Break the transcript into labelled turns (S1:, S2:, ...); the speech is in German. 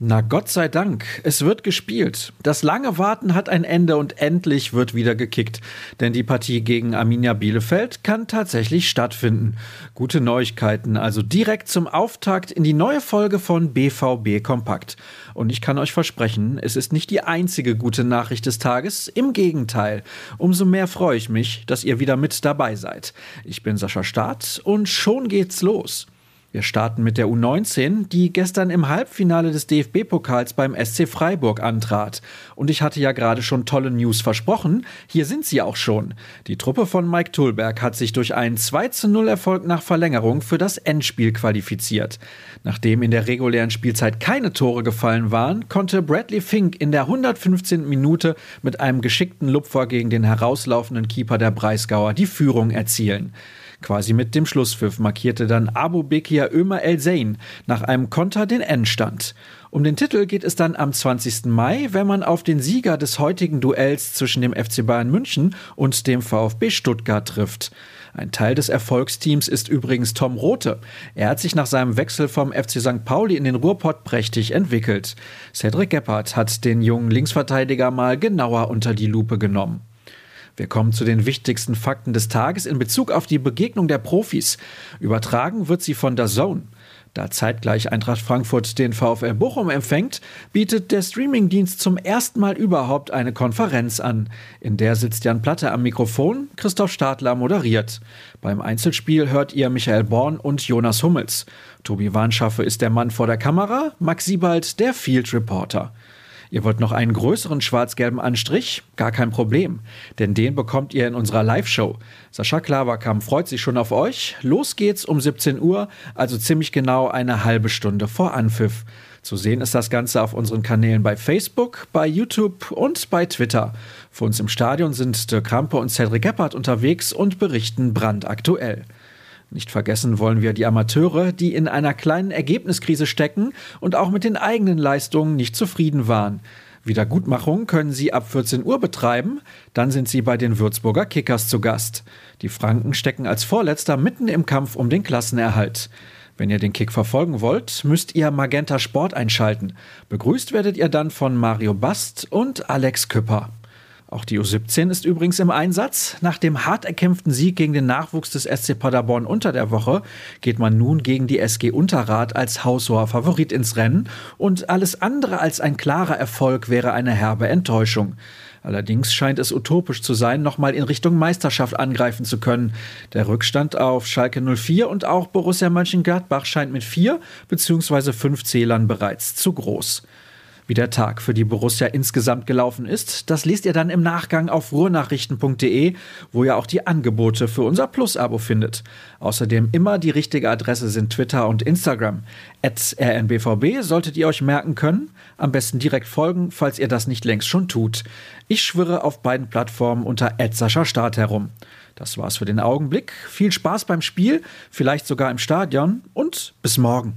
S1: Na Gott sei Dank, es wird gespielt. Das lange Warten hat ein Ende und endlich wird wieder gekickt. Denn die Partie gegen Arminia Bielefeld kann tatsächlich stattfinden. Gute Neuigkeiten, also direkt zum Auftakt in die neue Folge von BVB Kompakt. Und ich kann euch versprechen, es ist nicht die einzige gute Nachricht des Tages. Im Gegenteil, umso mehr freue ich mich, dass ihr wieder mit dabei seid. Ich bin Sascha Staat und schon geht's los. Wir starten mit der U19, die gestern im Halbfinale des DFB-Pokals beim SC Freiburg antrat. Und ich hatte ja gerade schon tolle News versprochen. Hier sind sie auch schon. Die Truppe von Mike Tulberg hat sich durch einen 2-0 Erfolg nach Verlängerung für das Endspiel qualifiziert. Nachdem in der regulären Spielzeit keine Tore gefallen waren, konnte Bradley Fink in der 115. Minute mit einem geschickten Lupfer gegen den herauslaufenden Keeper der Breisgauer die Führung erzielen. Quasi mit dem Schlusspfiff markierte dann Abu Bekir Ömer El Zain nach einem Konter den Endstand. Um den Titel geht es dann am 20. Mai, wenn man auf den Sieger des heutigen Duells zwischen dem FC Bayern München und dem VfB Stuttgart trifft. Ein Teil des Erfolgsteams ist übrigens Tom Rote. Er hat sich nach seinem Wechsel vom FC St. Pauli in den Ruhrpott prächtig entwickelt. Cedric Gebhardt hat den jungen Linksverteidiger mal genauer unter die Lupe genommen. Wir kommen zu den wichtigsten Fakten des Tages in Bezug auf die Begegnung der Profis. Übertragen wird sie von der Zone. Da zeitgleich Eintracht Frankfurt den VfL Bochum empfängt, bietet der Streamingdienst zum ersten Mal überhaupt eine Konferenz an. In der sitzt Jan Platte am Mikrofon, Christoph Stadler moderiert. Beim Einzelspiel hört ihr Michael Born und Jonas Hummels. Tobi Warnschaffe ist der Mann vor der Kamera, Max Siebald der Field Reporter. Ihr wollt noch einen größeren schwarz-gelben Anstrich? Gar kein Problem, denn den bekommt ihr in unserer Live-Show. Sascha Klaverkamp freut sich schon auf euch. Los geht's um 17 Uhr, also ziemlich genau eine halbe Stunde vor Anpfiff. Zu sehen ist das Ganze auf unseren Kanälen bei Facebook, bei YouTube und bei Twitter. Für uns im Stadion sind Dirk Krampe und Cedric Gebhardt unterwegs und berichten brandaktuell. Nicht vergessen wollen wir die Amateure, die in einer kleinen Ergebniskrise stecken und auch mit den eigenen Leistungen nicht zufrieden waren. Wiedergutmachung können sie ab 14 Uhr betreiben, dann sind sie bei den Würzburger Kickers zu Gast. Die Franken stecken als Vorletzter mitten im Kampf um den Klassenerhalt. Wenn ihr den Kick verfolgen wollt, müsst ihr Magenta Sport einschalten. Begrüßt werdet ihr dann von Mario Bast und Alex Küpper. Auch die U17 ist übrigens im Einsatz. Nach dem hart erkämpften Sieg gegen den Nachwuchs des SC Paderborn unter der Woche geht man nun gegen die SG Unterrad als haushoher Favorit ins Rennen und alles andere als ein klarer Erfolg wäre eine herbe Enttäuschung. Allerdings scheint es utopisch zu sein, nochmal in Richtung Meisterschaft angreifen zu können. Der Rückstand auf Schalke 04 und auch Borussia Mönchengladbach scheint mit vier bzw. fünf Zählern bereits zu groß. Wie der Tag für die Borussia insgesamt gelaufen ist, das liest ihr dann im Nachgang auf ruhrnachrichten.de, wo ihr auch die Angebote für unser Plus-Abo findet. Außerdem immer die richtige Adresse sind Twitter und Instagram. At rnbvb solltet ihr euch merken können. Am besten direkt folgen, falls ihr das nicht längst schon tut. Ich schwirre auf beiden Plattformen unter Start herum. Das war's für den Augenblick. Viel Spaß beim Spiel, vielleicht sogar im Stadion und bis morgen.